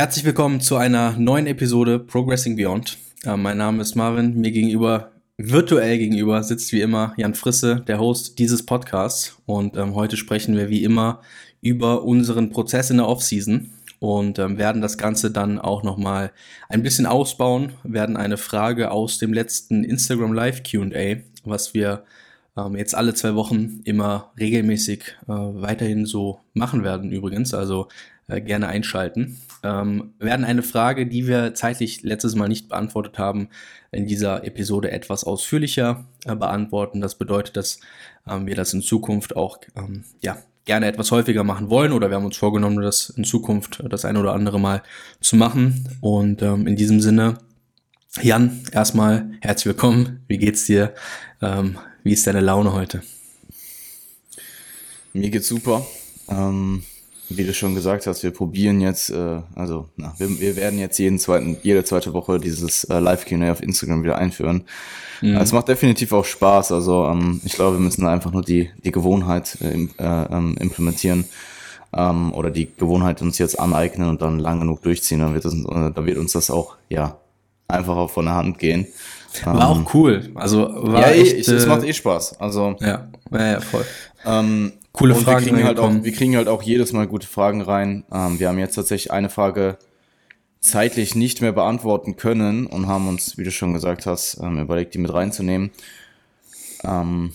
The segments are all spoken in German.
Herzlich willkommen zu einer neuen Episode Progressing Beyond. Äh, mein Name ist Marvin. Mir gegenüber, virtuell gegenüber, sitzt wie immer Jan Frisse, der Host dieses Podcasts. Und ähm, heute sprechen wir wie immer über unseren Prozess in der Offseason und ähm, werden das Ganze dann auch nochmal ein bisschen ausbauen, werden eine Frage aus dem letzten Instagram Live QA, was wir ähm, jetzt alle zwei Wochen immer regelmäßig äh, weiterhin so machen werden übrigens. Also äh, gerne einschalten. Ähm, werden eine Frage, die wir zeitlich letztes Mal nicht beantwortet haben, in dieser Episode etwas ausführlicher äh, beantworten. Das bedeutet, dass ähm, wir das in Zukunft auch ähm, ja, gerne etwas häufiger machen wollen oder wir haben uns vorgenommen, das in Zukunft das eine oder andere Mal zu machen. Und ähm, in diesem Sinne, Jan, erstmal herzlich willkommen. Wie geht's dir? Ähm, wie ist deine Laune heute? Mir geht's super. Ähm, wie du schon gesagt hast, wir probieren jetzt, äh, also na, wir, wir werden jetzt jeden zweiten, jede zweite Woche dieses äh, Live-Q&A auf Instagram wieder einführen. Mhm. Es macht definitiv auch Spaß. Also ähm, ich glaube, wir müssen einfach nur die, die Gewohnheit äh, äh, ähm, implementieren ähm, oder die Gewohnheit uns jetzt aneignen und dann lang genug durchziehen. Dann wird, das, äh, dann wird uns das auch ja einfacher von der Hand gehen. War ähm, auch cool. Also war ja, echt, eh, es macht eh Spaß. Also ja, ja, ja voll. Ähm, Coole und Fragen. Wir kriegen, halt auch, wir kriegen halt auch jedes Mal gute Fragen rein. Ähm, wir haben jetzt tatsächlich eine Frage zeitlich nicht mehr beantworten können und haben uns, wie du schon gesagt hast, ähm, überlegt, die mit reinzunehmen. Ähm,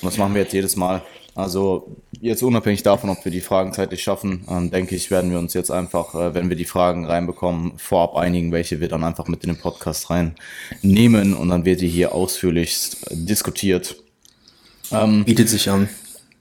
und das machen wir jetzt jedes Mal. Also jetzt unabhängig davon, ob wir die Fragen zeitlich schaffen, ähm, denke ich, werden wir uns jetzt einfach, äh, wenn wir die Fragen reinbekommen, vorab einigen, welche wir dann einfach mit in den Podcast reinnehmen und dann wird die hier ausführlichst diskutiert. Ähm, Bietet sich an.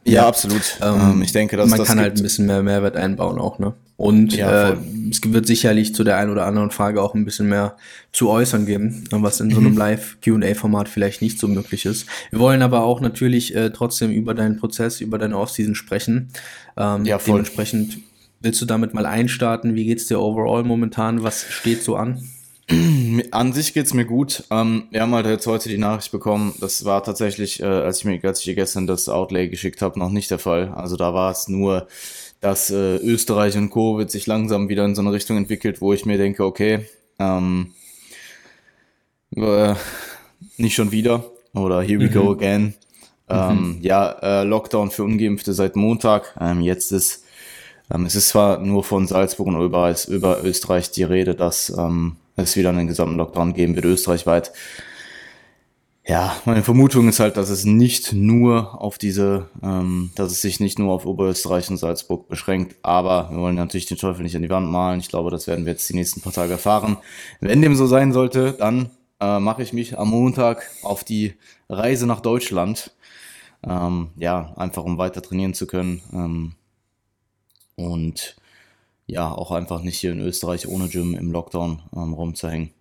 Ja, absolut. Ähm, ähm, ich denke, dass man das kann halt ein bisschen mehr Mehrwert einbauen auch, ne? Und ja, äh, es wird sicherlich zu der einen oder anderen Frage auch ein bisschen mehr zu äußern geben, was in so einem mhm. Live-QA-Format vielleicht nicht so möglich ist. Wir wollen aber auch natürlich äh, trotzdem über deinen Prozess, über deine Offseason sprechen. Ähm, ja, voll. Dementsprechend willst du damit mal einstarten? Wie geht's dir overall momentan? Was steht so an? An sich geht's mir gut. Ähm, wir haben halt jetzt heute die Nachricht bekommen. Das war tatsächlich, äh, als ich mir als ich gestern das Outlay geschickt habe, noch nicht der Fall. Also da war es nur, dass äh, Österreich und Covid sich langsam wieder in so eine Richtung entwickelt, wo ich mir denke, okay, ähm, äh, nicht schon wieder oder here we mhm. go again. Ähm, mhm. Ja, äh, Lockdown für Ungeimpfte seit Montag. Ähm, jetzt ist ähm, es ist zwar nur von Salzburg und über, über Österreich die Rede, dass ähm, es wieder einen gesamten Lockdown geben wird, österreichweit. Ja, meine Vermutung ist halt, dass es nicht nur auf diese, ähm, dass es sich nicht nur auf Oberösterreich und Salzburg beschränkt, aber wir wollen natürlich den Teufel nicht an die Wand malen. Ich glaube, das werden wir jetzt die nächsten paar Tage erfahren. Wenn dem so sein sollte, dann äh, mache ich mich am Montag auf die Reise nach Deutschland. Ähm, ja, einfach um weiter trainieren zu können. Ähm, und ja, auch einfach nicht hier in Österreich ohne Gym im Lockdown ähm, rumzuhängen.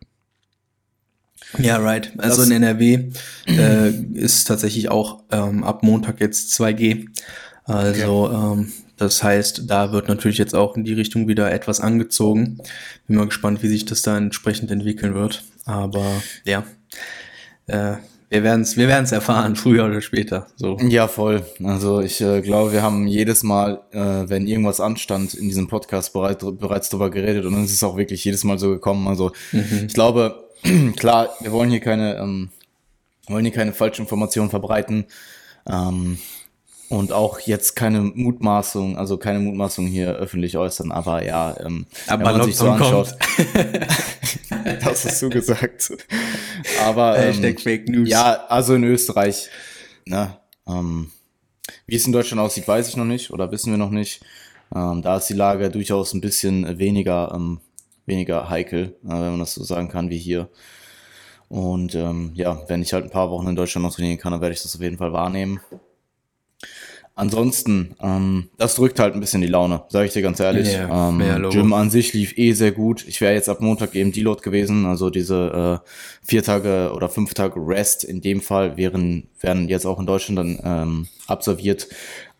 Ja, right. Also das in NRW äh, ist tatsächlich auch ähm, ab Montag jetzt 2G. Also okay. ähm, das heißt, da wird natürlich jetzt auch in die Richtung wieder etwas angezogen. Bin mal gespannt, wie sich das da entsprechend entwickeln wird. Aber ja, äh, wir werden es wir werden's erfahren, früher oder später. So. Ja, voll. Also ich äh, glaube, wir haben jedes Mal, äh, wenn irgendwas anstand, in diesem Podcast bereit, bereits darüber geredet und es ist auch wirklich jedes Mal so gekommen. Also mhm. ich glaube, klar, wir wollen hier keine, ähm, wollen hier keine falsche Informationen verbreiten. Ähm, und auch jetzt keine Mutmaßung, also keine Mutmaßung hier öffentlich äußern, aber ja, ähm, aber wenn man sich so anschaut, das hast du gesagt. Aber ähm, Fake News. ja, also in Österreich, ne, ähm, wie es in Deutschland aussieht, weiß ich noch nicht oder wissen wir noch nicht. Ähm, da ist die Lage durchaus ein bisschen weniger, ähm, weniger heikel, äh, wenn man das so sagen kann, wie hier. Und ähm, ja, wenn ich halt ein paar Wochen in Deutschland noch trainieren kann, dann werde ich das auf jeden Fall wahrnehmen. Ansonsten, ähm, das drückt halt ein bisschen die Laune, sage ich dir ganz ehrlich. Yeah, ähm, Gym an sich lief eh sehr gut. Ich wäre jetzt ab Montag eben Deload gewesen, also diese äh, vier Tage oder fünf Tage Rest in dem Fall wären, werden jetzt auch in Deutschland dann ähm, absolviert.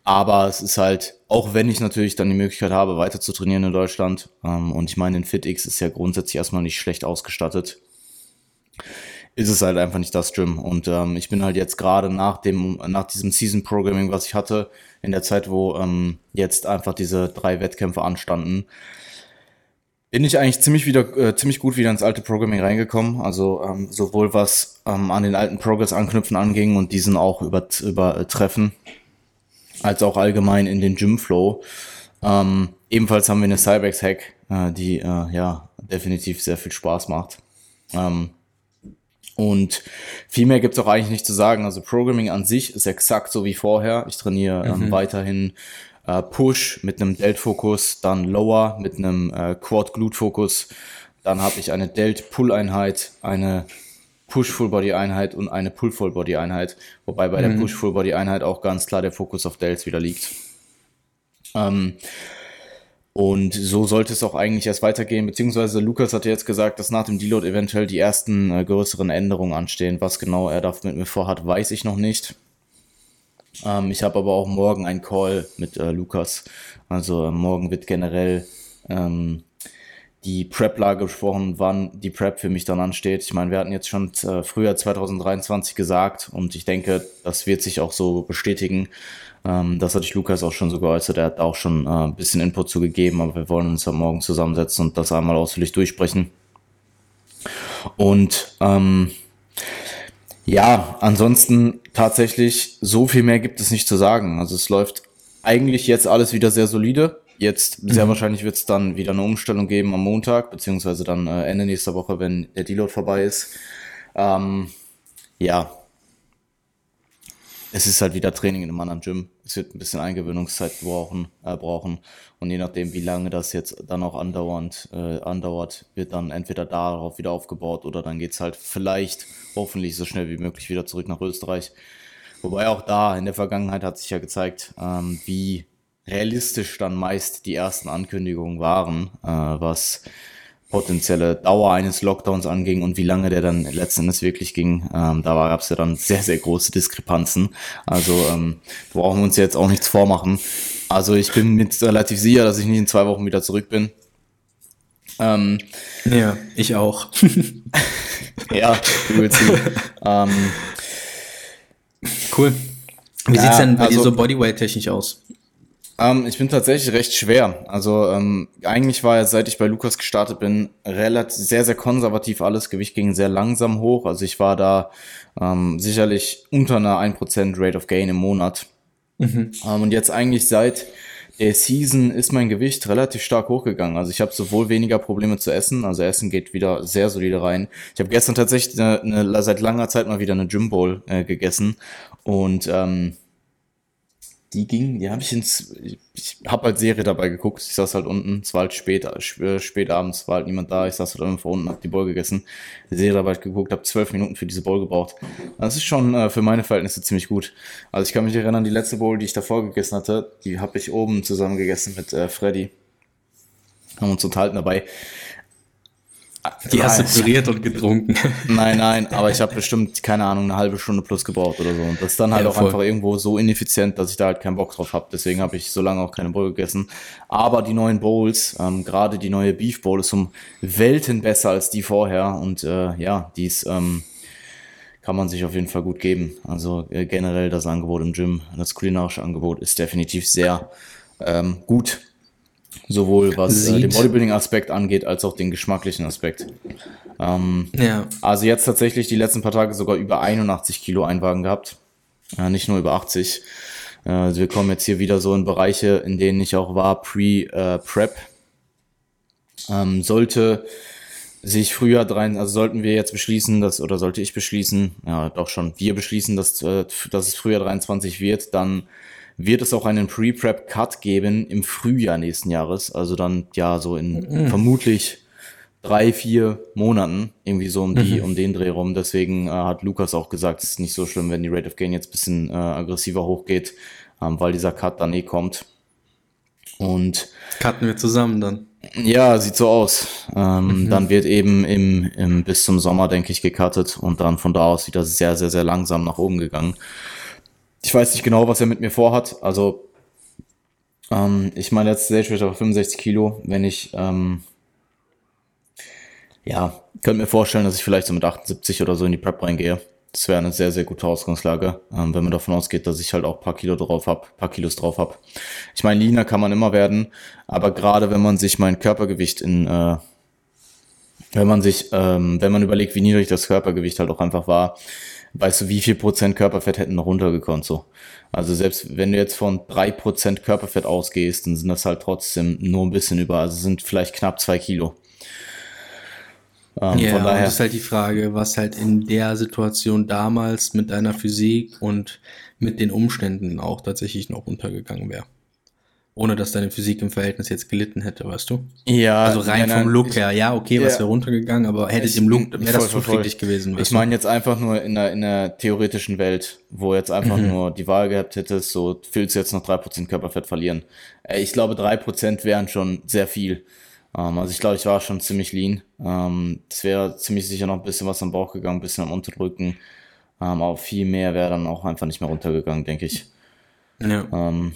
Aber es ist halt, auch wenn ich natürlich dann die Möglichkeit habe, weiter zu trainieren in Deutschland, ähm, und ich meine, den FitX ist ja grundsätzlich erstmal nicht schlecht ausgestattet ist es halt einfach nicht das Gym. Und ähm, ich bin halt jetzt gerade nach dem, nach diesem Season Programming, was ich hatte, in der Zeit, wo ähm, jetzt einfach diese drei Wettkämpfe anstanden, bin ich eigentlich ziemlich wieder äh, ziemlich gut wieder ins alte Programming reingekommen. Also ähm, sowohl was ähm, an den alten Progress anknüpfen anging und diesen auch über, übertreffen, als auch allgemein in den Gymflow. Ähm, ebenfalls haben wir eine Cybex Hack, äh, die äh, ja definitiv sehr viel Spaß macht. Ähm, und viel mehr gibt's auch eigentlich nicht zu sagen. Also Programming an sich ist exakt so wie vorher. Ich trainiere ähm, mhm. weiterhin äh, Push mit einem Delt-Fokus, dann Lower mit einem äh, Quad-Glute-Fokus. Dann habe ich eine Delt-Pull-Einheit, eine Push-Full-Body-Einheit und eine Pull-Full-Body-Einheit. Wobei bei mhm. der Push-Full-Body-Einheit auch ganz klar der Fokus auf Delts wieder liegt. Ähm, und so sollte es auch eigentlich erst weitergehen, beziehungsweise Lukas hatte jetzt gesagt, dass nach dem Deload eventuell die ersten äh, größeren Änderungen anstehen. Was genau er da mit mir vorhat, weiß ich noch nicht. Ähm, ich habe aber auch morgen einen Call mit äh, Lukas. Also äh, morgen wird generell ähm, die Prep-Lage besprochen, wann die Prep für mich dann ansteht. Ich meine, wir hatten jetzt schon äh, früher 2023 gesagt und ich denke, das wird sich auch so bestätigen. Ähm, das hatte ich Lukas auch schon so geäußert. Er hat auch schon äh, ein bisschen Input zugegeben, aber wir wollen uns dann morgen zusammensetzen und das einmal ausführlich durchsprechen. Und ähm, ja, ansonsten tatsächlich so viel mehr gibt es nicht zu sagen. Also es läuft eigentlich jetzt alles wieder sehr solide. Jetzt sehr mhm. wahrscheinlich wird es dann wieder eine Umstellung geben am Montag, beziehungsweise dann äh, Ende nächster Woche, wenn der Deload vorbei ist. Ähm, ja, es ist halt wieder Training in einem anderen Gym. Es wird ein bisschen Eingewöhnungszeit brauchen, äh, brauchen. Und je nachdem, wie lange das jetzt dann auch andauernd äh, andauert, wird dann entweder darauf wieder aufgebaut oder dann geht's halt vielleicht hoffentlich so schnell wie möglich wieder zurück nach Österreich. Wobei auch da in der Vergangenheit hat sich ja gezeigt, ähm, wie realistisch dann meist die ersten Ankündigungen waren, äh, was potenzielle Dauer eines Lockdowns anging und wie lange der dann letzten Endes wirklich ging. Ähm, da gab es ja dann sehr, sehr große Diskrepanzen. Also ähm, brauchen wir uns jetzt auch nichts vormachen. Also ich bin mir relativ sicher, dass ich nicht in zwei Wochen wieder zurück bin. Ähm, ja, ich auch. ja, du willst ähm, Cool. Wie sieht's denn bei also, dir so Bodyweight-technisch aus? Ähm, ich bin tatsächlich recht schwer. Also ähm, eigentlich war ja, seit ich bei Lukas gestartet bin, relativ sehr, sehr konservativ alles. Gewicht ging sehr langsam hoch. Also ich war da ähm, sicherlich unter einer 1% Rate of Gain im Monat. Mhm. Ähm, und jetzt eigentlich seit der Season ist mein Gewicht relativ stark hochgegangen. Also ich habe sowohl weniger Probleme zu essen, also Essen geht wieder sehr solide rein. Ich habe gestern tatsächlich eine, eine, seit langer Zeit mal wieder eine Gym Bowl äh, gegessen und ähm, die ging, die habe ich ins, ich habe halt Serie dabei geguckt, ich saß halt unten, es war halt spät, äh, spät abends, war halt niemand da, ich saß halt irgendwo unten, hab die Bowl gegessen, die Serie dabei geguckt, habe zwölf Minuten für diese Bowl gebraucht. Das ist schon äh, für meine Verhältnisse ziemlich gut. Also ich kann mich erinnern, die letzte Bowl, die ich davor gegessen hatte, die habe ich oben zusammen gegessen mit äh, Freddy. Haben uns unterhalten dabei. Die hast du püriert und getrunken. Nein, nein, aber ich habe bestimmt, keine Ahnung, eine halbe Stunde plus gebraucht oder so. Und das ist dann halt ja, auch voll. einfach irgendwo so ineffizient, dass ich da halt keinen Bock drauf habe. Deswegen habe ich so lange auch keine Bowl gegessen. Aber die neuen Bowls, ähm, gerade die neue Beef Bowl, ist um Welten besser als die vorher. Und äh, ja, dies ähm, kann man sich auf jeden Fall gut geben. Also äh, generell das Angebot im Gym, das kulinarische Angebot ist definitiv sehr ähm, gut Sowohl was äh, den Bodybuilding-Aspekt angeht, als auch den geschmacklichen Aspekt. Ähm, ja. Also jetzt tatsächlich die letzten paar Tage sogar über 81 Kilo Einwagen gehabt. Äh, nicht nur über 80. Äh, also wir kommen jetzt hier wieder so in Bereiche, in denen ich auch war, pre-Prep. Äh, ähm, sollte sich früher drein, also sollten wir jetzt beschließen, dass, oder sollte ich beschließen, ja doch schon, wir beschließen, dass, äh, dass es früher 23 wird, dann wird es auch einen Pre-Prep-Cut geben im Frühjahr nächsten Jahres. Also dann ja so in mhm. vermutlich drei, vier Monaten, irgendwie so um die, mhm. um den Dreh rum. Deswegen äh, hat Lukas auch gesagt, es ist nicht so schlimm, wenn die Rate of Gain jetzt bisschen äh, aggressiver hochgeht, ähm, weil dieser Cut dann eh kommt. Und cutten wir zusammen dann. Ja, sieht so aus. Ähm, mhm. Dann wird eben im, im bis zum Sommer, denke ich, gecuttet und dann von da aus wieder sehr, sehr, sehr langsam nach oben gegangen. Ich weiß nicht genau, was er mit mir vorhat. Also, ähm, ich meine, letzte Stage war 65 Kilo. Wenn ich, ähm, ja, könnte mir vorstellen, dass ich vielleicht so mit 78 oder so in die Prep reingehe. das wäre eine sehr, sehr gute Ausgangslage, ähm, wenn man davon ausgeht, dass ich halt auch paar Kilo drauf hab, paar Kilos drauf hab. Ich meine, leaner kann man immer werden, aber gerade wenn man sich mein Körpergewicht in, äh, wenn man sich, ähm, wenn man überlegt, wie niedrig das Körpergewicht halt auch einfach war, weißt du, wie viel Prozent Körperfett hätten noch runtergekommen, so. Also selbst wenn du jetzt von drei Prozent Körperfett ausgehst, dann sind das halt trotzdem nur ein bisschen über, also sind vielleicht knapp zwei Kilo. Ähm, ja, von daher. das ist halt die Frage, was halt in der Situation damals mit deiner Physik und mit den Umständen auch tatsächlich noch untergegangen wäre. Ohne dass deine Physik im Verhältnis jetzt gelitten hätte, weißt du? Ja. Also rein vom Look her, ja, okay, was wäre runtergegangen, aber hätte ich, im Look, wäre das zu friedlich gewesen. Ich meine jetzt einfach nur in der, in der theoretischen Welt, wo jetzt einfach mhm. nur die Wahl gehabt hättest, so willst du jetzt noch drei Prozent Körperfett verlieren. Ich glaube, drei Prozent wären schon sehr viel. Ähm, also ich glaube, ich war schon ziemlich lean. Ähm, es wäre ziemlich sicher noch ein bisschen was am Bauch gegangen, ein bisschen am Unterdrücken. Ähm, aber viel mehr wäre dann auch einfach nicht mehr runtergegangen, denke ich. Ja. Ähm,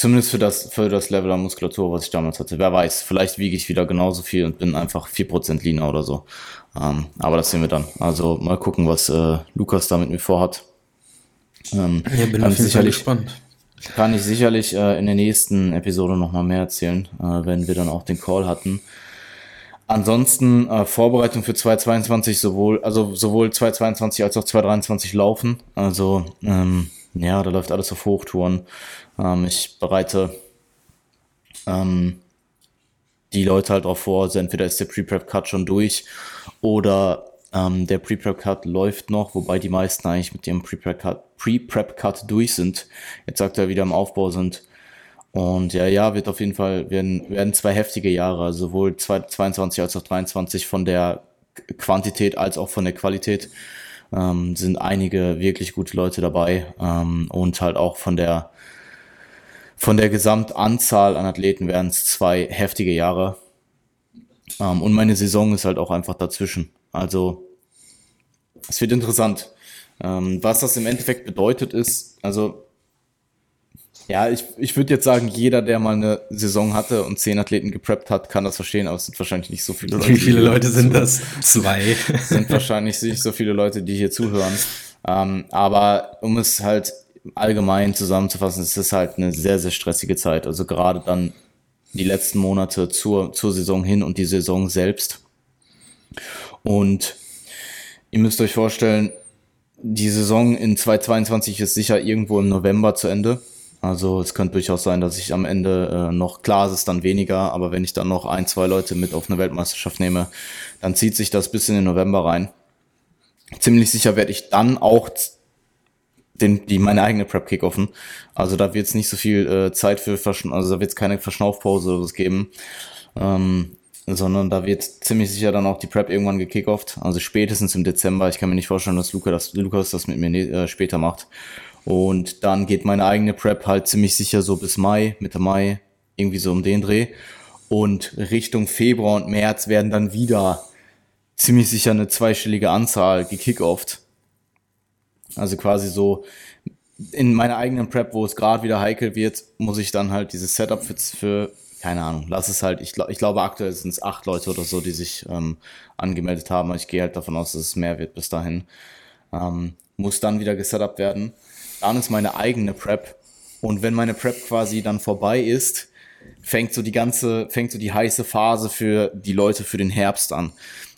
zumindest für das, für das Level an Muskulatur, was ich damals hatte. Wer weiß, vielleicht wiege ich wieder genauso viel und bin einfach 4% leaner oder so. Ähm, aber das sehen wir dann. Also mal gucken, was äh, Lukas da mit mir vorhat. Ähm, ja, bin auf jeden Fall gespannt. Kann ich sicherlich äh, in der nächsten Episode nochmal mehr erzählen, äh, wenn wir dann auch den Call hatten. Ansonsten äh, Vorbereitung für 2022 sowohl, also sowohl 2022 als auch 2023 laufen. Also ähm, ja, da läuft alles auf Hochtouren. Ähm, ich bereite ähm, die Leute halt darauf vor, also entweder ist der Pre-Prep-Cut schon durch oder ähm, der Pre-Prep-Cut läuft noch, wobei die meisten eigentlich mit ihrem Pre-Prep-Cut Pre durch sind. Jetzt sagt er wieder im Aufbau sind. Und ja, ja, wird auf jeden Fall, werden, werden zwei heftige Jahre, sowohl 22 als auch 23 von der Quantität als auch von der Qualität. Ähm, sind einige wirklich gute Leute dabei ähm, und halt auch von der von der Gesamtanzahl an Athleten werden es zwei heftige Jahre. Ähm, und meine Saison ist halt auch einfach dazwischen. Also es wird interessant. Ähm, was das im Endeffekt bedeutet ist, also ja, ich, ich würde jetzt sagen, jeder, der mal eine Saison hatte und zehn Athleten gepreppt hat, kann das verstehen, aber es sind wahrscheinlich nicht so viele Leute. Wie viele Leute sind das? Zwei. sind wahrscheinlich nicht so viele Leute, die hier zuhören. Ähm, aber um es halt allgemein zusammenzufassen, es ist halt eine sehr, sehr stressige Zeit. Also gerade dann die letzten Monate zur, zur Saison hin und die Saison selbst. Und ihr müsst euch vorstellen, die Saison in 2022 ist sicher irgendwo im November zu Ende. Also es könnte durchaus sein, dass ich am Ende äh, noch, klar ist es dann weniger, aber wenn ich dann noch ein, zwei Leute mit auf eine Weltmeisterschaft nehme, dann zieht sich das bis in den November rein. Ziemlich sicher werde ich dann auch den, die meine eigene Prep kickoffen. Also da wird es nicht so viel äh, Zeit für, Verschn also da wird es keine Verschnaufpause oder was geben. Ähm, sondern da wird ziemlich sicher dann auch die Prep irgendwann gekickoft. Also spätestens im Dezember. Ich kann mir nicht vorstellen, dass Luca das, Lukas das mit mir äh, später macht. Und dann geht meine eigene Prep halt ziemlich sicher so bis Mai, Mitte Mai, irgendwie so um den Dreh. Und Richtung Februar und März werden dann wieder ziemlich sicher eine zweistellige Anzahl gekickoft. Also quasi so in meiner eigenen Prep, wo es gerade wieder heikel wird, muss ich dann halt dieses Setup für, für keine Ahnung, lass es halt, ich, ich glaube aktuell sind es acht Leute oder so, die sich ähm, angemeldet haben. Ich gehe halt davon aus, dass es mehr wird bis dahin. Ähm, muss dann wieder gesetupt werden. Dann ist meine eigene Prep. Und wenn meine Prep quasi dann vorbei ist, fängt so die ganze, fängt so die heiße Phase für die Leute für den Herbst an.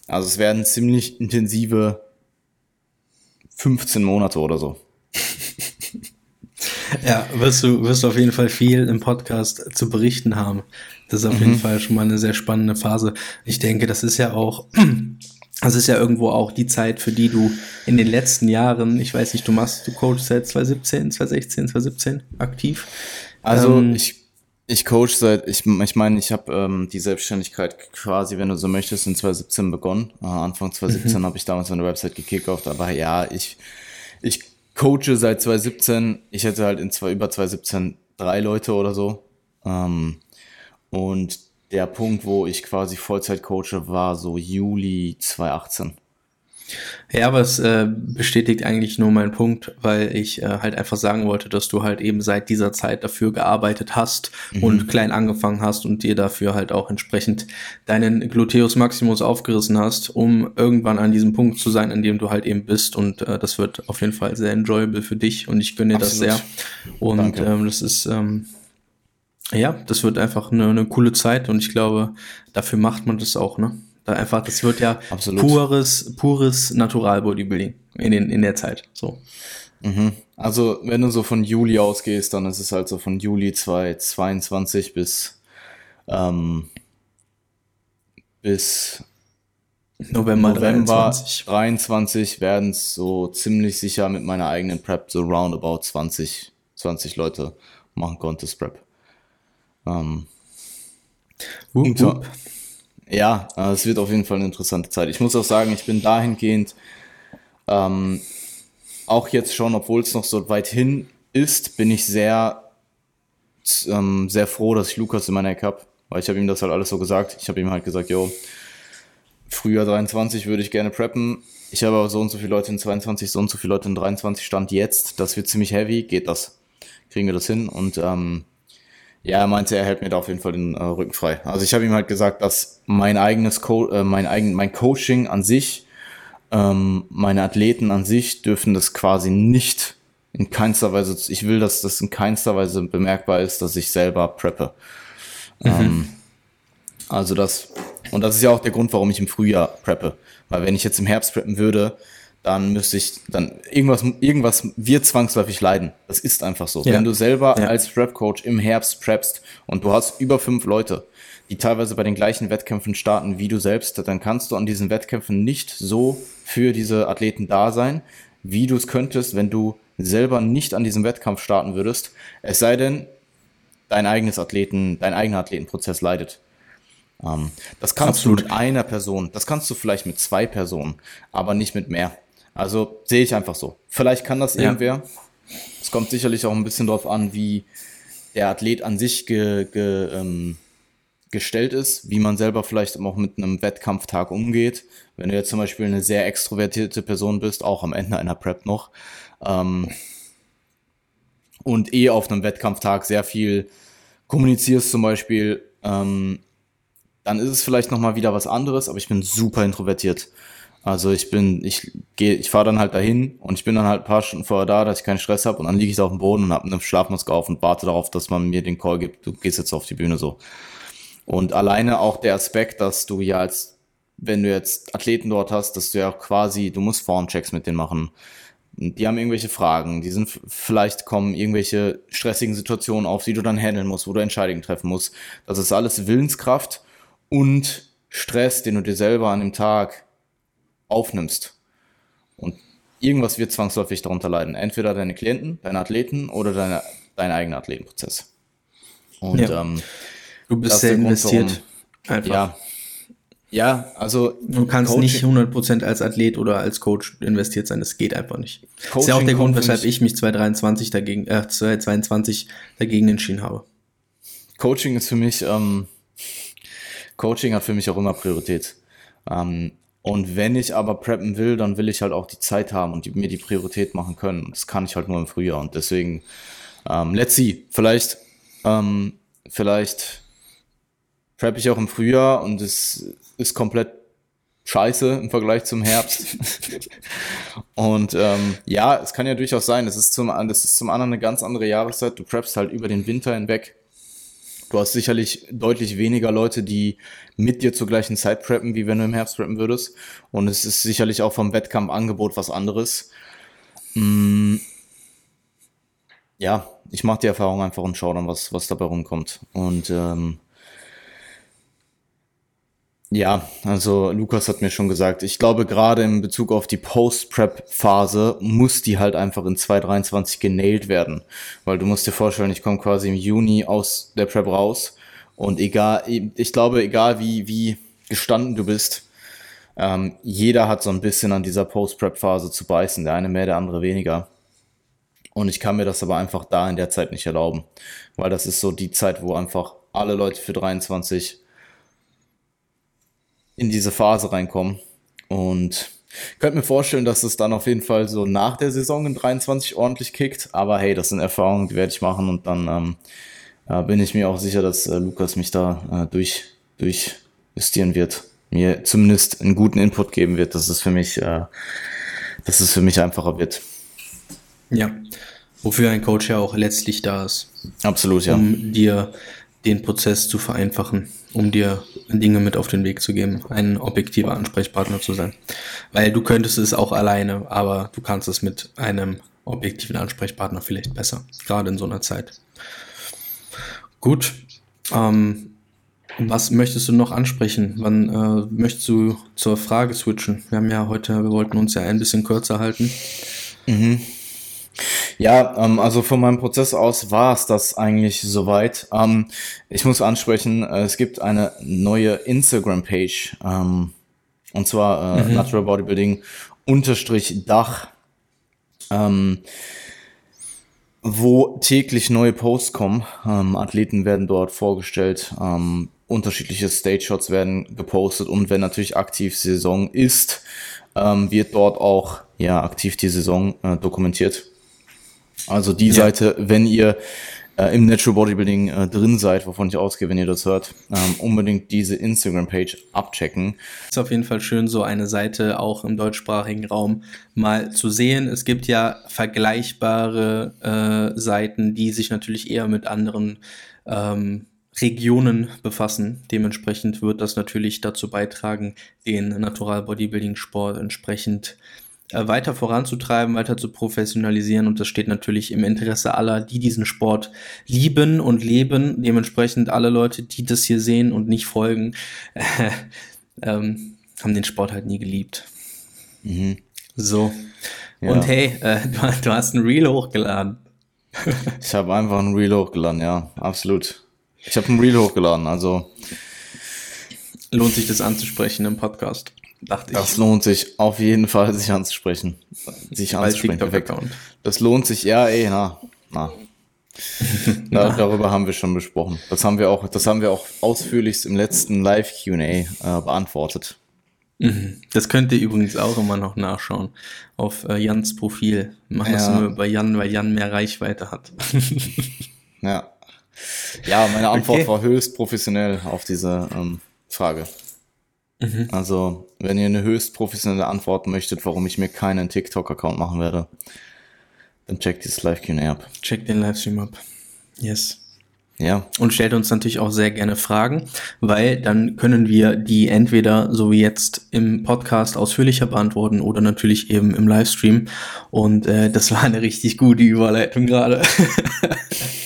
Also es werden ziemlich intensive 15 Monate oder so. Ja, wirst du, wirst du auf jeden Fall viel im Podcast zu berichten haben. Das ist auf mhm. jeden Fall schon mal eine sehr spannende Phase. Ich denke, das ist ja auch, das ist ja irgendwo auch die Zeit, für die du in den letzten Jahren, ich weiß nicht, du machst, du coachst seit 2017, 2016, 2017 aktiv. Also ähm, ich, ich coach seit, ich, ich meine, ich habe ähm, die Selbstständigkeit quasi, wenn du so möchtest, in 2017 begonnen. Äh, Anfang 2017 mhm. habe ich damals eine Website gekickt, aber ja, ich, ich coache seit 2017. Ich hätte halt in zwei, über 2017 drei Leute oder so. Ähm, und der Punkt, wo ich quasi Vollzeit coache, war so Juli 2018. Ja, aber es äh, bestätigt eigentlich nur meinen Punkt, weil ich äh, halt einfach sagen wollte, dass du halt eben seit dieser Zeit dafür gearbeitet hast mhm. und klein angefangen hast und dir dafür halt auch entsprechend deinen Gluteus Maximus aufgerissen hast, um irgendwann an diesem Punkt zu sein, an dem du halt eben bist. Und äh, das wird auf jeden Fall sehr enjoyable für dich und ich gönne dir das sehr. Und ähm, das ist ähm, ja, das wird einfach eine, eine coole Zeit und ich glaube, dafür macht man das auch, ne? Da einfach, das wird ja Absolut. pures, pures Natural Bodybuilding in, den, in der Zeit. So. Mhm. Also, wenn du so von Juli ausgehst, dann ist es halt so von Juli 2022 bis, ähm, bis November, November 23, 23 werden es so ziemlich sicher mit meiner eigenen Prep so roundabout 20, 20 Leute machen Contest Prep. Ähm, wupp, wupp. Ja, äh, es wird auf jeden Fall eine interessante Zeit. Ich muss auch sagen, ich bin dahingehend ähm, auch jetzt schon, obwohl es noch so weit hin ist, bin ich sehr, ähm, sehr froh, dass ich Lukas in meiner Ecke habe, weil ich habe ihm das halt alles so gesagt. Ich habe ihm halt gesagt, yo, Frühjahr 23 würde ich gerne preppen. Ich habe aber so und so viele Leute in 22, so und so viele Leute in 23 Stand jetzt. Das wird ziemlich heavy. Geht das? Kriegen wir das hin? Und ähm, ja, er meinte, er hält mir da auf jeden Fall den äh, Rücken frei. Also ich habe ihm halt gesagt, dass mein eigenes Co äh, mein eigen mein Coaching an sich, ähm, meine Athleten an sich dürfen das quasi nicht in keinster Weise, ich will, dass das in keinster Weise bemerkbar ist, dass ich selber preppe. Mhm. Ähm, also das, und das ist ja auch der Grund, warum ich im Frühjahr preppe. Weil wenn ich jetzt im Herbst preppen würde, dann müsste ich, dann irgendwas, irgendwas wird zwangsläufig leiden. Das ist einfach so. Ja. Wenn du selber ja. als Prep-Coach im Herbst preppst und du hast über fünf Leute, die teilweise bei den gleichen Wettkämpfen starten wie du selbst, dann kannst du an diesen Wettkämpfen nicht so für diese Athleten da sein, wie du es könntest, wenn du selber nicht an diesem Wettkampf starten würdest. Es sei denn, dein eigenes Athleten, dein eigener Athletenprozess leidet. Ähm, das kannst Absolut. du mit einer Person, das kannst du vielleicht mit zwei Personen, aber nicht mit mehr. Also sehe ich einfach so. Vielleicht kann das ja. irgendwer. Es kommt sicherlich auch ein bisschen darauf an, wie der Athlet an sich ge, ge, ähm, gestellt ist, wie man selber vielleicht auch mit einem Wettkampftag umgeht. Wenn du jetzt zum Beispiel eine sehr extrovertierte Person bist, auch am Ende einer Prep noch, ähm, und eh auf einem Wettkampftag sehr viel kommunizierst zum Beispiel, ähm, dann ist es vielleicht nochmal wieder was anderes, aber ich bin super introvertiert. Also ich bin, ich gehe, ich fahre dann halt dahin und ich bin dann halt ein paar Stunden vorher da, dass ich keinen Stress habe und dann liege ich auf dem Boden und habe eine Schlafmaske auf und warte darauf, dass man mir den Call gibt, du gehst jetzt auf die Bühne so. Und alleine auch der Aspekt, dass du ja als, wenn du jetzt Athleten dort hast, dass du ja quasi, du musst Formchecks mit denen machen. Die haben irgendwelche Fragen, die sind vielleicht kommen irgendwelche stressigen Situationen auf, die du dann handeln musst, wo du Entscheidungen treffen musst. Das ist alles Willenskraft und Stress, den du dir selber an dem Tag aufnimmst. Und irgendwas wird zwangsläufig darunter leiden. Entweder deine Klienten, deine Athleten oder deine, dein eigener Athletenprozess. Und ja. ähm, du bist sehr investiert. Warum, einfach. Ja, ja, also du kannst Coaching, nicht 100% als Athlet oder als Coach investiert sein, das geht einfach nicht. Coaching das ist ja auch der Grund, weshalb ich mich 2023 dagegen äh, 2022 dagegen entschieden habe. Coaching ist für mich ähm, Coaching hat für mich auch immer Priorität. Ähm, und wenn ich aber preppen will, dann will ich halt auch die Zeit haben und die, mir die Priorität machen können. Das kann ich halt nur im Frühjahr. Und deswegen, ähm, let's see. Vielleicht, ähm, vielleicht prep ich auch im Frühjahr und es ist komplett scheiße im Vergleich zum Herbst. und ähm, ja, es kann ja durchaus sein, das ist zum, das ist zum anderen eine ganz andere Jahreszeit. Du preppst halt über den Winter hinweg Du hast sicherlich deutlich weniger Leute, die mit dir zur gleichen Zeit preppen, wie wenn du im Herbst preppen würdest. Und es ist sicherlich auch vom Wettkampfangebot was anderes. Mm. Ja, ich mache die Erfahrung einfach und schaue dann, was, was dabei rumkommt. Und ähm, ja, also Lukas hat mir schon gesagt, ich glaube gerade in Bezug auf die Post-Prep-Phase muss die halt einfach in 2023 genailt werden. Weil du musst dir vorstellen, ich komme quasi im Juni aus der Prep raus und egal, ich glaube, egal wie, wie gestanden du bist, ähm, jeder hat so ein bisschen an dieser Post-Prep-Phase zu beißen, der eine mehr, der andere weniger. Und ich kann mir das aber einfach da in der Zeit nicht erlauben, weil das ist so die Zeit, wo einfach alle Leute für 23 in diese Phase reinkommen. Und Ich könnte mir vorstellen, dass es dann auf jeden Fall so nach der Saison in 23 ordentlich kickt. Aber hey, das sind Erfahrungen, die werde ich machen und dann ähm, äh, bin ich mir auch sicher, dass äh, Lukas mich da äh, durch, durchjustieren wird. Mir zumindest einen guten Input geben wird, dass es für mich, äh, dass es für mich einfacher wird. Ja, wofür ein Coach ja auch letztlich da ist. Absolut, ja. Um dir den Prozess zu vereinfachen, um dir Dinge mit auf den Weg zu geben, ein objektiver Ansprechpartner zu sein. Weil du könntest es auch alleine, aber du kannst es mit einem objektiven Ansprechpartner vielleicht besser, gerade in so einer Zeit. Gut. Ähm, was möchtest du noch ansprechen? Wann äh, möchtest du zur Frage switchen? Wir haben ja heute, wir wollten uns ja ein bisschen kürzer halten. Mhm. Ja, ähm, also von meinem Prozess aus war es das eigentlich soweit. Ähm, ich muss ansprechen, äh, es gibt eine neue Instagram-Page, ähm, und zwar äh, mhm. Natural Bodybuilding unterstrich Dach, ähm, wo täglich neue Posts kommen. Ähm, Athleten werden dort vorgestellt, ähm, unterschiedliche Stage-Shots werden gepostet und wenn natürlich aktiv Saison ist, ähm, wird dort auch ja aktiv die Saison äh, dokumentiert. Also die ja. Seite, wenn ihr äh, im Natural Bodybuilding äh, drin seid, wovon ich ausgehe, wenn ihr das hört, ähm, unbedingt diese Instagram-Page abchecken. Ist auf jeden Fall schön, so eine Seite auch im deutschsprachigen Raum mal zu sehen. Es gibt ja vergleichbare äh, Seiten, die sich natürlich eher mit anderen ähm, Regionen befassen. Dementsprechend wird das natürlich dazu beitragen, den Natural Bodybuilding Sport entsprechend äh, weiter voranzutreiben, weiter zu professionalisieren. Und das steht natürlich im Interesse aller, die diesen Sport lieben und leben. Dementsprechend alle Leute, die das hier sehen und nicht folgen, äh, ähm, haben den Sport halt nie geliebt. Mhm. So. Ja. Und hey, äh, du, du, hast ein Reel hochgeladen. ich habe einfach ein Reel hochgeladen, ja, absolut. Ich habe ein Reel hochgeladen, also. Lohnt sich das anzusprechen im Podcast dachte das ich. Das lohnt sich auf jeden Fall, sich anzusprechen. Sich anzusprechen. Das lohnt sich, ja, ey, na, na. da, darüber haben wir schon besprochen. Das haben wir auch, das haben wir auch ausführlichst im letzten Live Q&A äh, beantwortet. Mhm. Das könnt ihr übrigens auch immer noch nachschauen auf äh, Jans Profil. Machen ja. das nur bei Jan, weil Jan mehr Reichweite hat. ja. Ja, meine Antwort okay. war höchst professionell auf diese ähm, Frage. Mhm. Also, wenn ihr eine höchst professionelle Antwort möchtet, warum ich mir keinen TikTok-Account machen werde, dann checkt dieses Live-Q&A ab. Checkt den Livestream ab. Yes. Ja. Und stellt uns natürlich auch sehr gerne Fragen, weil dann können wir die entweder so wie jetzt im Podcast ausführlicher beantworten oder natürlich eben im Livestream. Und äh, das war eine richtig gute Überleitung gerade.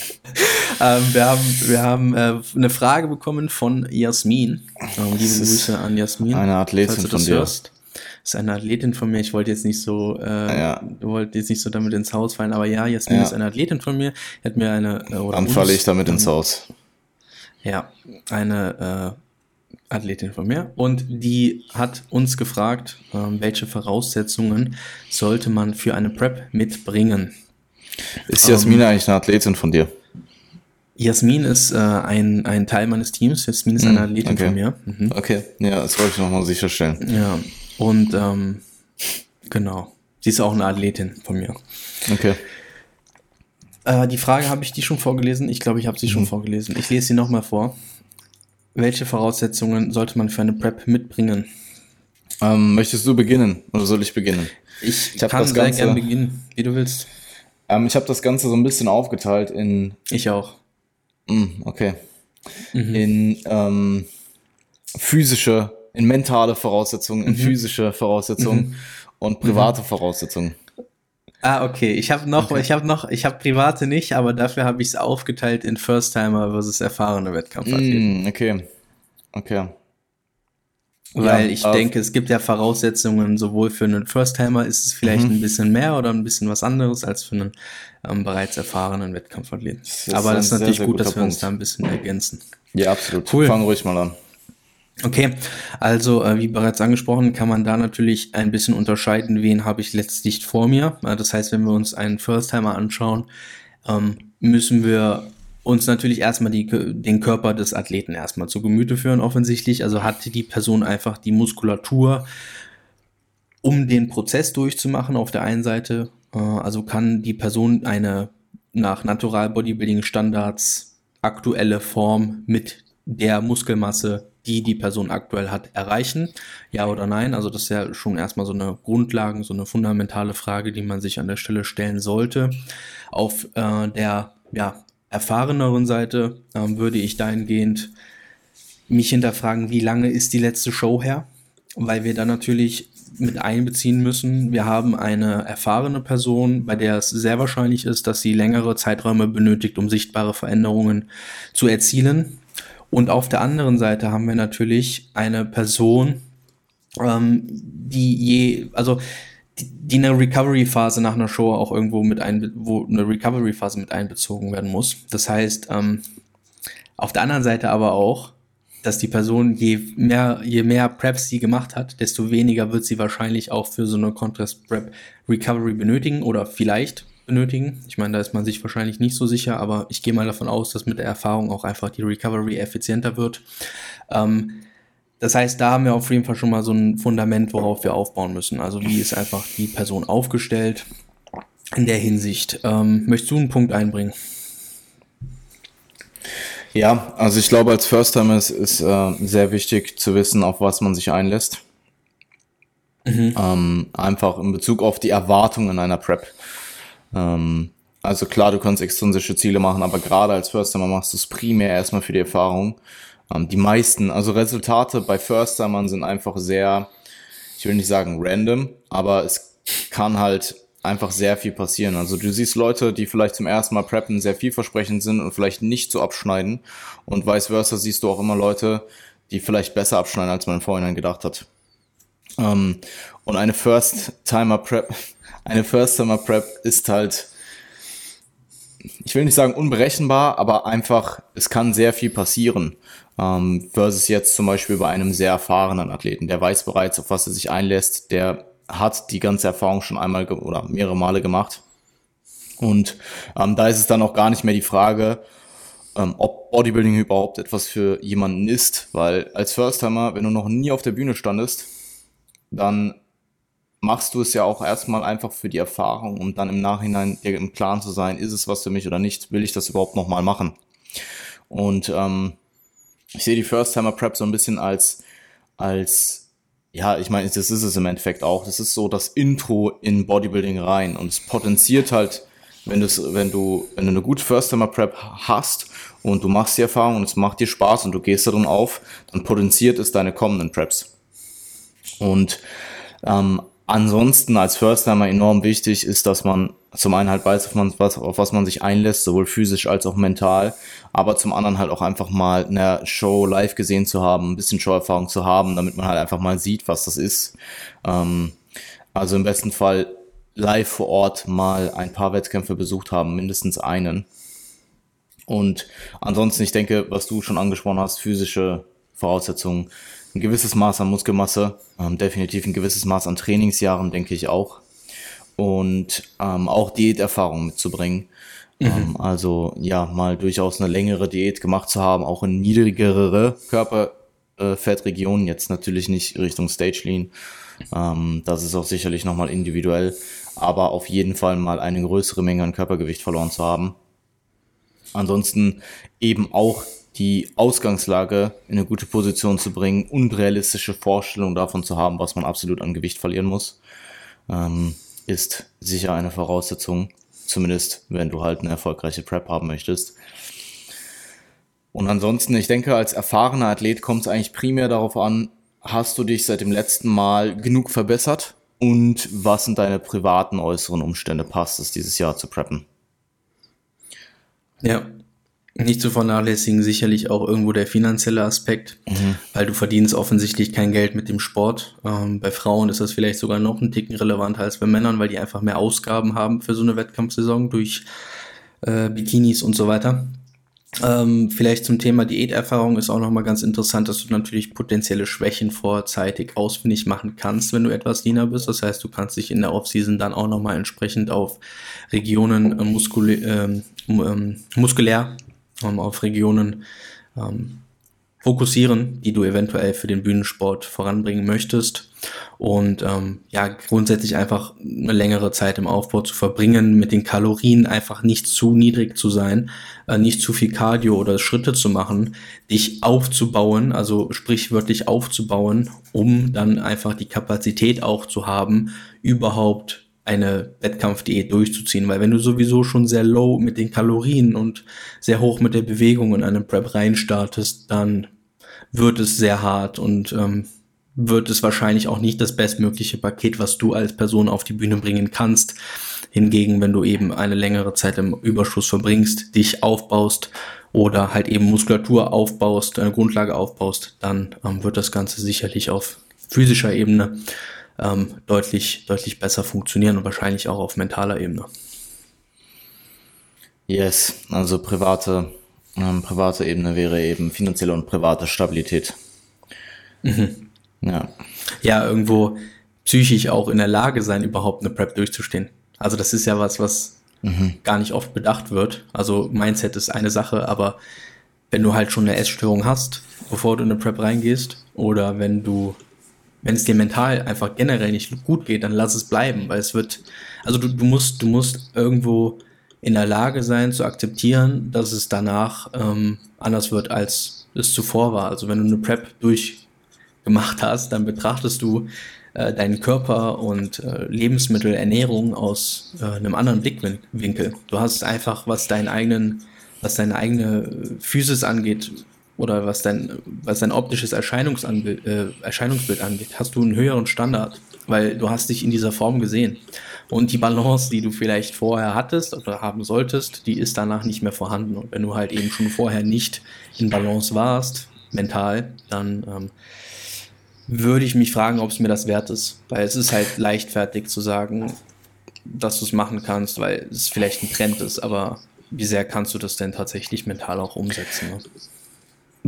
ähm, wir haben, wir haben äh, eine Frage bekommen von Jasmin. Ähm, liebe Grüße an Jasmin. Eine Athletin von dir. Hörst. Das ist eine Athletin von mir. Ich wollte jetzt nicht so, äh, ja. wollte jetzt nicht so damit ins Haus fallen, aber ja, Jasmin ja. ist eine Athletin von mir. Hat mir eine. Äh, oder Dann falle ich damit ins Haus. Ja, eine äh, Athletin von mir und die hat uns gefragt, äh, welche Voraussetzungen sollte man für eine Prep mitbringen. Ist Jasmin ähm, eigentlich eine Athletin von dir? Jasmin ist äh, ein, ein Teil meines Teams. Jasmin ist eine hm, Athletin okay. von mir. Mhm. Okay, ja, das wollte ich nochmal sicherstellen. Ja, und ähm, genau. Sie ist auch eine Athletin von mir. Okay. Äh, die Frage habe ich die schon vorgelesen. Ich glaube, ich habe sie mhm. schon vorgelesen. Ich lese sie nochmal vor. Welche Voraussetzungen sollte man für eine Prep mitbringen? Ähm, möchtest du beginnen oder soll ich beginnen? Ich, ich kann sehr gerne beginnen, wie du willst. Ähm, ich habe das Ganze so ein bisschen aufgeteilt in. Ich auch. Mm, okay. Mhm. In ähm, physische, in mentale Voraussetzungen, in mhm. physische Voraussetzungen mhm. und private. Voraussetzungen. Ah, okay. Ich habe noch, okay. ich habe noch, ich habe private nicht, aber dafür habe ich es aufgeteilt in First-Timer versus erfahrene Wettkampfathleten. Mm, okay. Okay. Weil ja, ich denke, es gibt ja Voraussetzungen, sowohl für einen First-Timer ist es vielleicht mhm. ein bisschen mehr oder ein bisschen was anderes als für einen ähm, bereits erfahrenen Wettkampfathleten. Das Aber das ist natürlich sehr, sehr gut, dass wir Punkt. uns da ein bisschen ergänzen. Ja, absolut. Cool. Fang ruhig mal an. Okay, also äh, wie bereits angesprochen, kann man da natürlich ein bisschen unterscheiden, wen habe ich letztlich vor mir. Das heißt, wenn wir uns einen First-Timer anschauen, ähm, müssen wir uns natürlich erstmal die, den Körper des Athleten erstmal zu Gemüte führen, offensichtlich. Also hat die Person einfach die Muskulatur um den Prozess durchzumachen auf der einen Seite. Äh, also kann die Person eine nach Natural Bodybuilding Standards aktuelle Form mit der Muskelmasse, die die Person aktuell hat, erreichen? Ja oder nein? Also das ist ja schon erstmal so eine Grundlagen, so eine fundamentale Frage, die man sich an der Stelle stellen sollte. Auf äh, der ja, erfahreneren Seite ähm, würde ich dahingehend mich hinterfragen, wie lange ist die letzte Show her? Weil wir dann natürlich mit einbeziehen müssen. Wir haben eine erfahrene Person, bei der es sehr wahrscheinlich ist, dass sie längere Zeiträume benötigt, um sichtbare Veränderungen zu erzielen. Und auf der anderen Seite haben wir natürlich eine Person, ähm, die je, also die, eine Recovery-Phase nach einer Show auch irgendwo mit ein, wo eine Recovery-Phase mit einbezogen werden muss. Das heißt, ähm, auf der anderen Seite aber auch, dass die Person, je mehr, je mehr Preps sie gemacht hat, desto weniger wird sie wahrscheinlich auch für so eine Contrast Prep Recovery benötigen oder vielleicht benötigen. Ich meine, da ist man sich wahrscheinlich nicht so sicher, aber ich gehe mal davon aus, dass mit der Erfahrung auch einfach die Recovery effizienter wird. Ähm, das heißt, da haben wir auf jeden Fall schon mal so ein Fundament, worauf wir aufbauen müssen. Also wie ist einfach die Person aufgestellt in der Hinsicht. Ähm, möchtest du einen Punkt einbringen? Ja, also ich glaube, als First-Timer ist es äh, sehr wichtig zu wissen, auf was man sich einlässt. Mhm. Ähm, einfach in Bezug auf die Erwartungen einer Prep. Ähm, also klar, du kannst extrinsische Ziele machen, aber gerade als First-Timer machst du es primär erstmal für die Erfahrung. Ähm, die meisten, also Resultate bei First-Timern sind einfach sehr, ich will nicht sagen random, aber es kann halt einfach sehr viel passieren. Also du siehst Leute, die vielleicht zum ersten Mal preppen, sehr vielversprechend sind und vielleicht nicht so abschneiden. Und vice versa siehst du auch immer Leute, die vielleicht besser abschneiden, als man im Vorhinein gedacht hat. Ähm, und eine First-Timer-Prep, eine First-Timer-Prep ist halt, ich will nicht sagen unberechenbar, aber einfach, es kann sehr viel passieren. Ähm, versus jetzt zum Beispiel bei einem sehr erfahrenen Athleten, der weiß bereits, auf was er sich einlässt, der hat die ganze Erfahrung schon einmal oder mehrere Male gemacht. Und ähm, da ist es dann auch gar nicht mehr die Frage, ähm, ob Bodybuilding überhaupt etwas für jemanden ist, weil als First-Timer, wenn du noch nie auf der Bühne standest, dann machst du es ja auch erstmal einfach für die Erfahrung, um dann im Nachhinein im Klaren zu sein, ist es was für mich oder nicht, will ich das überhaupt nochmal machen. Und ähm, ich sehe die First-Timer-Prep so ein bisschen als, als ja, ich meine, das ist es im Endeffekt auch. Das ist so das Intro in Bodybuilding rein und es potenziert halt, wenn du, wenn du, wenn du eine gute First-Timer-Prep hast und du machst die Erfahrung und es macht dir Spaß und du gehst darin auf, dann potenziert es deine kommenden Preps. Und ähm, ansonsten als First-Timer enorm wichtig ist, dass man zum einen halt weiß, auf, was, auf was man sich einlässt, sowohl physisch als auch mental, aber zum anderen halt auch einfach mal eine Show live gesehen zu haben, ein bisschen Showerfahrung zu haben, damit man halt einfach mal sieht, was das ist. Ähm, also im besten Fall live vor Ort mal ein paar Wettkämpfe besucht haben, mindestens einen. Und ansonsten, ich denke, was du schon angesprochen hast, physische Voraussetzungen, ein gewisses Maß an Muskelmasse, ähm, definitiv ein gewisses Maß an Trainingsjahren, denke ich auch und ähm, auch Diäterfahrung mitzubringen. Mhm. Ähm, also ja, mal durchaus eine längere Diät gemacht zu haben, auch in niedrigere Körperfettregionen, jetzt natürlich nicht Richtung Stage Lean. Ähm, das ist auch sicherlich nochmal individuell, aber auf jeden Fall mal eine größere Menge an Körpergewicht verloren zu haben. Ansonsten eben auch die Ausgangslage in eine gute Position zu bringen und realistische Vorstellungen davon zu haben, was man absolut an Gewicht verlieren muss. Ähm, ist sicher eine Voraussetzung, zumindest wenn du halt eine erfolgreiche Prep haben möchtest. Und ansonsten, ich denke, als erfahrener Athlet kommt es eigentlich primär darauf an, hast du dich seit dem letzten Mal genug verbessert und was sind deine privaten äußeren Umstände? Passt es dieses Jahr zu preppen? Ja, nicht zu vernachlässigen sicherlich auch irgendwo der finanzielle Aspekt, mhm. weil du verdienst offensichtlich kein Geld mit dem Sport. Ähm, bei Frauen ist das vielleicht sogar noch ein Ticken relevanter als bei Männern, weil die einfach mehr Ausgaben haben für so eine Wettkampfsaison durch äh, Bikinis und so weiter. Ähm, vielleicht zum Thema Diäterfahrung ist auch nochmal ganz interessant, dass du natürlich potenzielle Schwächen vorzeitig ausfindig machen kannst, wenn du etwas Diener bist. Das heißt, du kannst dich in der Offseason dann auch nochmal entsprechend auf Regionen äh, muskulä äh, muskulär ähm, auf Regionen ähm, fokussieren, die du eventuell für den Bühnensport voranbringen möchtest. Und ähm, ja, grundsätzlich einfach eine längere Zeit im Aufbau zu verbringen, mit den Kalorien einfach nicht zu niedrig zu sein, äh, nicht zu viel Cardio oder Schritte zu machen, dich aufzubauen, also sprichwörtlich aufzubauen, um dann einfach die Kapazität auch zu haben, überhaupt eine Wettkampfdiät durchzuziehen, weil wenn du sowieso schon sehr low mit den Kalorien und sehr hoch mit der Bewegung in einen Prep reinstartest, dann wird es sehr hart und ähm, wird es wahrscheinlich auch nicht das bestmögliche Paket, was du als Person auf die Bühne bringen kannst. Hingegen, wenn du eben eine längere Zeit im Überschuss verbringst, dich aufbaust oder halt eben Muskulatur aufbaust, eine Grundlage aufbaust, dann ähm, wird das Ganze sicherlich auf physischer Ebene ähm, deutlich, deutlich besser funktionieren und wahrscheinlich auch auf mentaler Ebene. Yes, also private, ähm, private Ebene wäre eben finanzielle und private Stabilität. Mhm. Ja. Ja, irgendwo psychisch auch in der Lage sein, überhaupt eine Prep durchzustehen. Also das ist ja was, was mhm. gar nicht oft bedacht wird. Also Mindset ist eine Sache, aber wenn du halt schon eine Essstörung hast, bevor du in eine Prep reingehst, oder wenn du wenn es dir mental einfach generell nicht gut geht, dann lass es bleiben, weil es wird, also du, du musst, du musst irgendwo in der Lage sein zu akzeptieren, dass es danach ähm, anders wird, als es zuvor war. Also wenn du eine Prep durchgemacht hast, dann betrachtest du äh, deinen Körper und äh, Lebensmittel, Ernährung aus äh, einem anderen Blickwinkel. Du hast einfach, was deinen eigenen, was deine eigene Physis angeht, oder was dein, was dein optisches Erscheinungsanbild, äh, Erscheinungsbild angeht, hast du einen höheren Standard, weil du hast dich in dieser Form gesehen. Und die Balance, die du vielleicht vorher hattest oder haben solltest, die ist danach nicht mehr vorhanden. Und wenn du halt eben schon vorher nicht in Balance warst, mental, dann ähm, würde ich mich fragen, ob es mir das wert ist. Weil es ist halt leichtfertig zu sagen, dass du es machen kannst, weil es vielleicht ein Trend ist, aber wie sehr kannst du das denn tatsächlich mental auch umsetzen? Ne?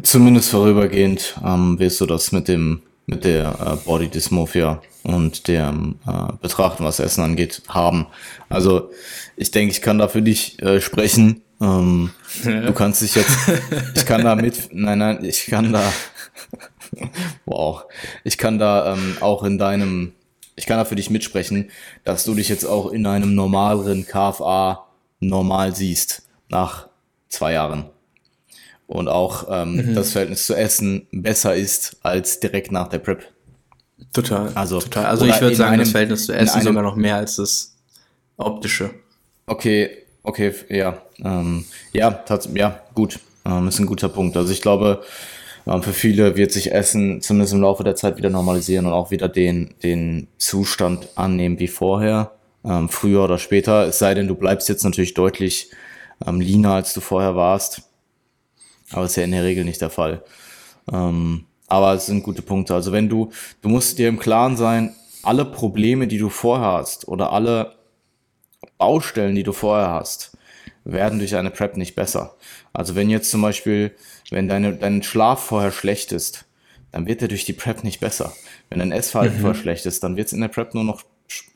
Zumindest vorübergehend ähm, wirst du das mit dem mit der äh, Body Dysmorphia und der äh, Betrachten, was Essen angeht, haben. Also ich denke, ich kann da für dich äh, sprechen. Ähm, ja. Du kannst dich jetzt, ich kann da mit, nein, nein, ich kann da, wow, ich kann da ähm, auch in deinem, ich kann da für dich mitsprechen, dass du dich jetzt auch in einem normaleren KFA normal siehst nach zwei Jahren und auch ähm, mhm. das Verhältnis zu Essen besser ist als direkt nach der Prep. Total. Also, total. also ich würde sagen, einem, das Verhältnis zu Essen einem, sogar noch mehr als das optische. Okay, okay, ja. Ähm, ja, ja, gut. Ähm, ist ein guter Punkt. Also ich glaube, ähm, für viele wird sich Essen zumindest im Laufe der Zeit wieder normalisieren und auch wieder den, den Zustand annehmen wie vorher, ähm, früher oder später. Es sei denn, du bleibst jetzt natürlich deutlich ähm, leaner, als du vorher warst aber ist ja in der Regel nicht der Fall. Ähm, aber es sind gute Punkte. Also wenn du, du musst dir im Klaren sein, alle Probleme, die du vorher hast oder alle Baustellen, die du vorher hast, werden durch eine Prep nicht besser. Also wenn jetzt zum Beispiel, wenn deine, dein Schlaf vorher schlecht ist, dann wird er durch die Prep nicht besser. Wenn dein Essverhalten mhm. vorher schlecht ist, dann wird es in der Prep nur noch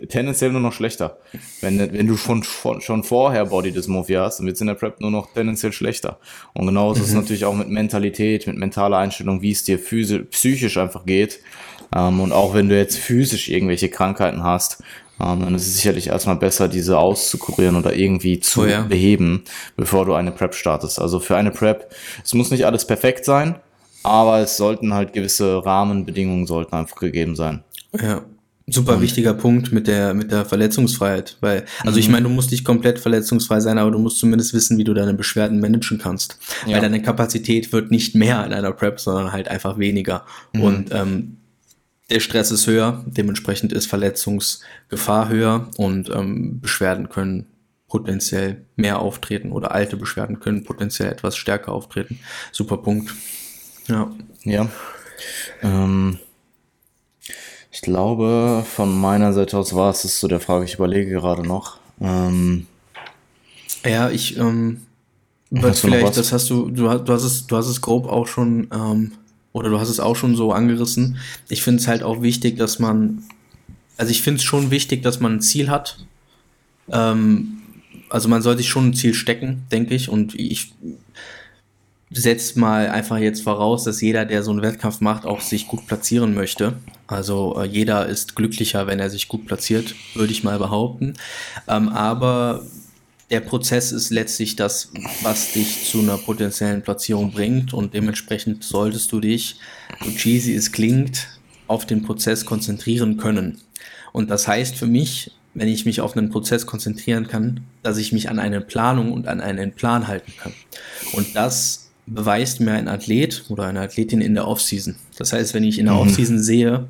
tendenziell nur noch schlechter. Wenn, wenn du schon, schon vorher Body Dysmorphia hast, dann wird es in der Prep nur noch tendenziell schlechter. Und genauso mhm. ist es mhm. natürlich auch mit Mentalität, mit mentaler Einstellung, wie es dir physisch, psychisch einfach geht. Ähm, und auch wenn du jetzt physisch irgendwelche Krankheiten hast, ähm, dann ist es sicherlich erstmal besser, diese auszukurieren oder irgendwie zu oh ja. beheben, bevor du eine Prep startest. Also für eine Prep, es muss nicht alles perfekt sein, aber es sollten halt gewisse Rahmenbedingungen sollten einfach gegeben sein. Ja, Super wichtiger Punkt mit der, mit der Verletzungsfreiheit, weil, also ich mhm. meine, du musst nicht komplett verletzungsfrei sein, aber du musst zumindest wissen, wie du deine Beschwerden managen kannst. Ja. Weil deine Kapazität wird nicht mehr in einer Prep, sondern halt einfach weniger. Mhm. Und ähm, der Stress ist höher, dementsprechend ist Verletzungsgefahr höher und ähm, Beschwerden können potenziell mehr auftreten oder alte Beschwerden können potenziell etwas stärker auftreten. Super Punkt. Ja. Ja. Ähm ich glaube, von meiner Seite aus war es das zu der Frage. Ich überlege gerade noch. Ähm, ja, ich ähm, vielleicht, das hast du, du, du hast es, du hast es grob auch schon, ähm, oder du hast es auch schon so angerissen. Ich finde es halt auch wichtig, dass man, also ich finde es schon wichtig, dass man ein Ziel hat. Ähm, also man soll sich schon ein Ziel stecken, denke ich. Und ich setzt mal einfach jetzt voraus, dass jeder, der so einen Wettkampf macht, auch sich gut platzieren möchte. Also äh, jeder ist glücklicher, wenn er sich gut platziert, würde ich mal behaupten. Ähm, aber der Prozess ist letztlich das, was dich zu einer potenziellen Platzierung bringt und dementsprechend solltest du dich, so cheesy es klingt, auf den Prozess konzentrieren können. Und das heißt für mich, wenn ich mich auf einen Prozess konzentrieren kann, dass ich mich an eine Planung und an einen Plan halten kann. Und das beweist mir ein Athlet oder eine Athletin in der Offseason. Das heißt, wenn ich in der mhm. Offseason sehe,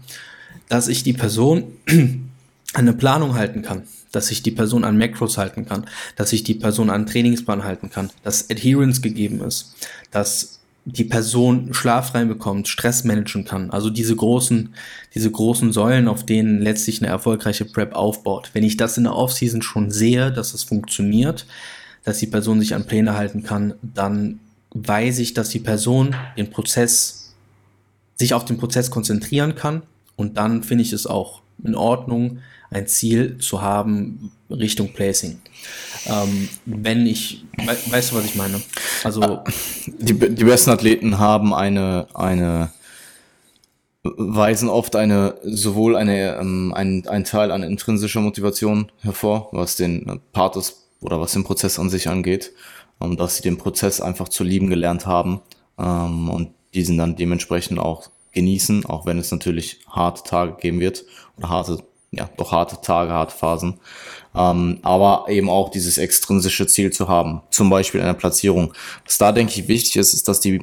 dass ich die Person an eine Planung halten kann, dass ich die Person an Macros halten kann, dass ich die Person an Trainingsplan halten kann, dass Adherence gegeben ist, dass die Person Schlaf reinbekommt, Stress managen kann. Also diese großen, diese großen Säulen, auf denen letztlich eine erfolgreiche Prep aufbaut. Wenn ich das in der Offseason schon sehe, dass es funktioniert, dass die Person sich an Pläne halten kann, dann weiß ich, dass die Person den Prozess, sich auf den Prozess konzentrieren kann und dann finde ich es auch in Ordnung, ein Ziel zu haben Richtung Placing. Ähm, wenn ich, we weißt du, was ich meine? Also ah, die, die besten Athleten haben eine eine weisen oft eine sowohl eine ähm, ein, ein Teil an intrinsischer Motivation hervor, was den Part des oder was den Prozess an sich angeht, ähm, dass sie den Prozess einfach zu lieben gelernt haben ähm, und diesen dann dementsprechend auch genießen, auch wenn es natürlich harte Tage geben wird oder harte ja, doch harte Tage, harte Phasen. Ähm, aber eben auch dieses extrinsische Ziel zu haben, zum Beispiel eine Platzierung. Was da, denke ich, wichtig ist, ist, dass die,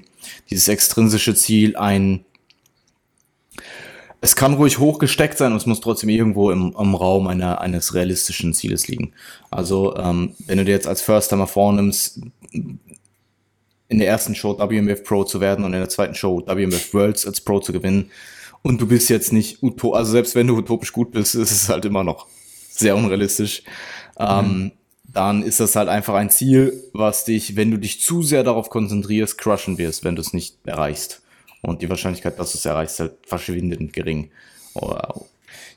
dieses extrinsische Ziel ein, es kann ruhig hochgesteckt sein und es muss trotzdem irgendwo im, im Raum einer, eines realistischen Zieles liegen. Also, ähm, wenn du dir jetzt als First-Timer vornimmst, in der ersten Show WMF Pro zu werden und in der zweiten Show WMF Worlds als Pro zu gewinnen, und du bist jetzt nicht utopisch, also selbst wenn du utopisch gut bist, ist es halt immer noch sehr unrealistisch. Mhm. Ähm, dann ist das halt einfach ein Ziel, was dich, wenn du dich zu sehr darauf konzentrierst, crushen wirst, wenn du es nicht erreichst. Und die Wahrscheinlichkeit, dass du es erreichst, ist halt verschwindend gering. Oder,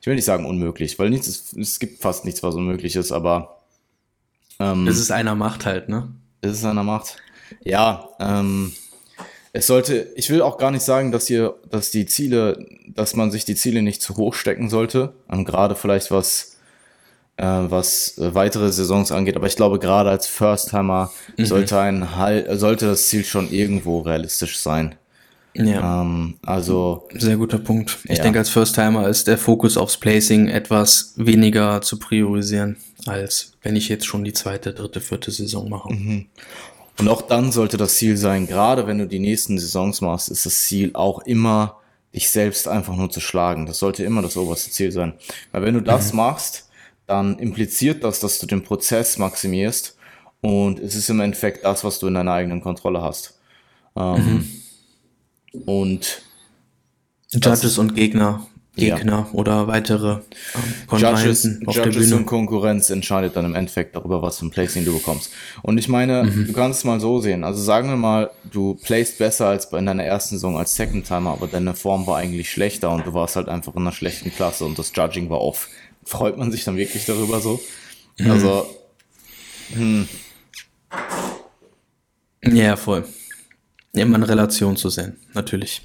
ich will nicht sagen unmöglich, weil nichts ist, es gibt fast nichts, was unmöglich ist, aber ähm, es ist einer Macht halt, ne? Es ist einer Macht. Ja, ähm, es sollte, ich will auch gar nicht sagen, dass hier, dass die Ziele, dass man sich die Ziele nicht zu hoch stecken sollte. Ähm, gerade vielleicht was, äh, was weitere Saisons angeht. Aber ich glaube, gerade als First-Timer mhm. sollte ein sollte das Ziel schon irgendwo realistisch sein. Ja. Ähm, also. Sehr guter Punkt. Ich ja. denke, als First-Timer ist der Fokus aufs Placing etwas weniger zu priorisieren, als wenn ich jetzt schon die zweite, dritte, vierte Saison mache. Mhm. Und auch dann sollte das Ziel sein, gerade wenn du die nächsten Saisons machst, ist das Ziel auch immer, dich selbst einfach nur zu schlagen. Das sollte immer das oberste Ziel sein. Weil wenn du das mhm. machst, dann impliziert das, dass du den Prozess maximierst und es ist im Endeffekt das, was du in deiner eigenen Kontrolle hast. Ähm, mhm. Und Judges und Gegner Gegner ja. oder weitere ähm, Judges, auf Judges der Bühne. und Konkurrenz entscheidet dann im Endeffekt darüber, was für ein Placing du bekommst. Und ich meine, mhm. du kannst es mal so sehen. Also sagen wir mal, du playst besser als in deiner ersten Saison als Second Timer, aber deine Form war eigentlich schlechter und du warst halt einfach in einer schlechten Klasse und das Judging war off. Freut man sich dann wirklich darüber so? Mhm. Also, hm. Ja, voll. Immer eine Relation zu sehen, natürlich.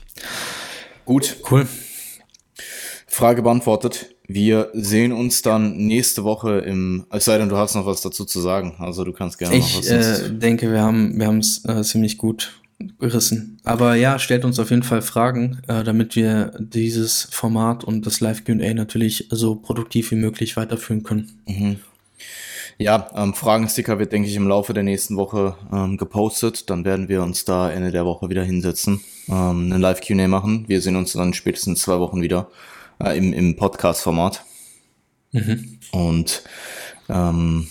Gut. Cool. Frage beantwortet. Wir sehen uns dann nächste Woche im, es sei denn, du hast noch was dazu zu sagen. Also du kannst gerne ich, noch was Ich äh, denke, wir haben wir haben es äh, ziemlich gut gerissen. Aber ja, stellt uns auf jeden Fall Fragen, äh, damit wir dieses Format und das Live Q&A natürlich so produktiv wie möglich weiterführen können. Mhm. Ja, ähm, Fragensticker wird, denke ich, im Laufe der nächsten Woche ähm, gepostet. Dann werden wir uns da Ende der Woche wieder hinsetzen, ähm, einen Live Q&A machen. Wir sehen uns dann spätestens zwei Wochen wieder äh, im, im Podcast-Format. Mhm. Und ähm,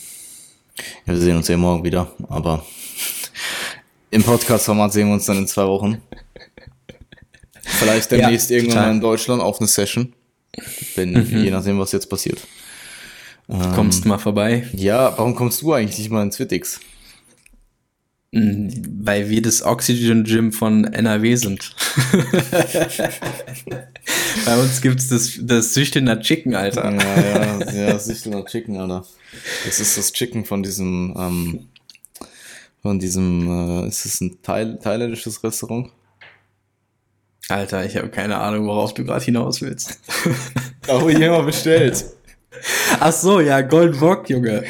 ja, wir sehen uns ja morgen wieder, aber im Podcast-Format sehen wir uns dann in zwei Wochen. Vielleicht demnächst ja, irgendwann mal in Deutschland auf eine Session. Wenn, mhm. je nachdem, was jetzt passiert. Du kommst ähm, mal vorbei. Ja, warum kommst du eigentlich nicht mal ins Wittix? Weil wir das Oxygen Gym von NRW sind. Bei uns gibt's das, das Süchtener Chicken, Alter. Ja, ja, ja, Süchtener Chicken, Alter. Das ist das Chicken von diesem, ähm, von diesem, äh, ist es ein Thail thailändisches Restaurant? Alter, ich habe keine Ahnung, worauf du gerade hinaus willst. Da wo jemand bestellt. Ach so, ja, Golden Wok, Junge.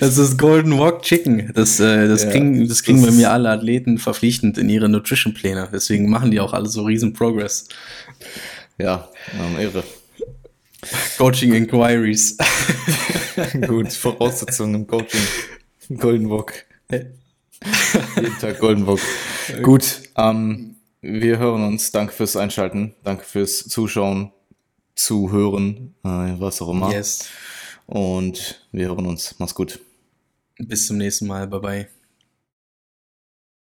das ist Golden Wok Chicken. Das, äh, das Ja, kriegen, das kriegen das bei mir alle Athleten verpflichtend in ihre Nutrition-Pläne. Deswegen machen die auch alle so riesen Progress. Ja, ähm, irre. Coaching Inquiries. Gut, Voraussetzungen im Coaching. Golden Wok. Jeden Tag Golden Wok. Gut, ähm, wir hören uns. Danke fürs Einschalten. Danke fürs Zuschauen, Zuhören, äh, was auch immer. yes. Und wir hören uns. Mach's gut. Bis zum nächsten Mal. Bye bye.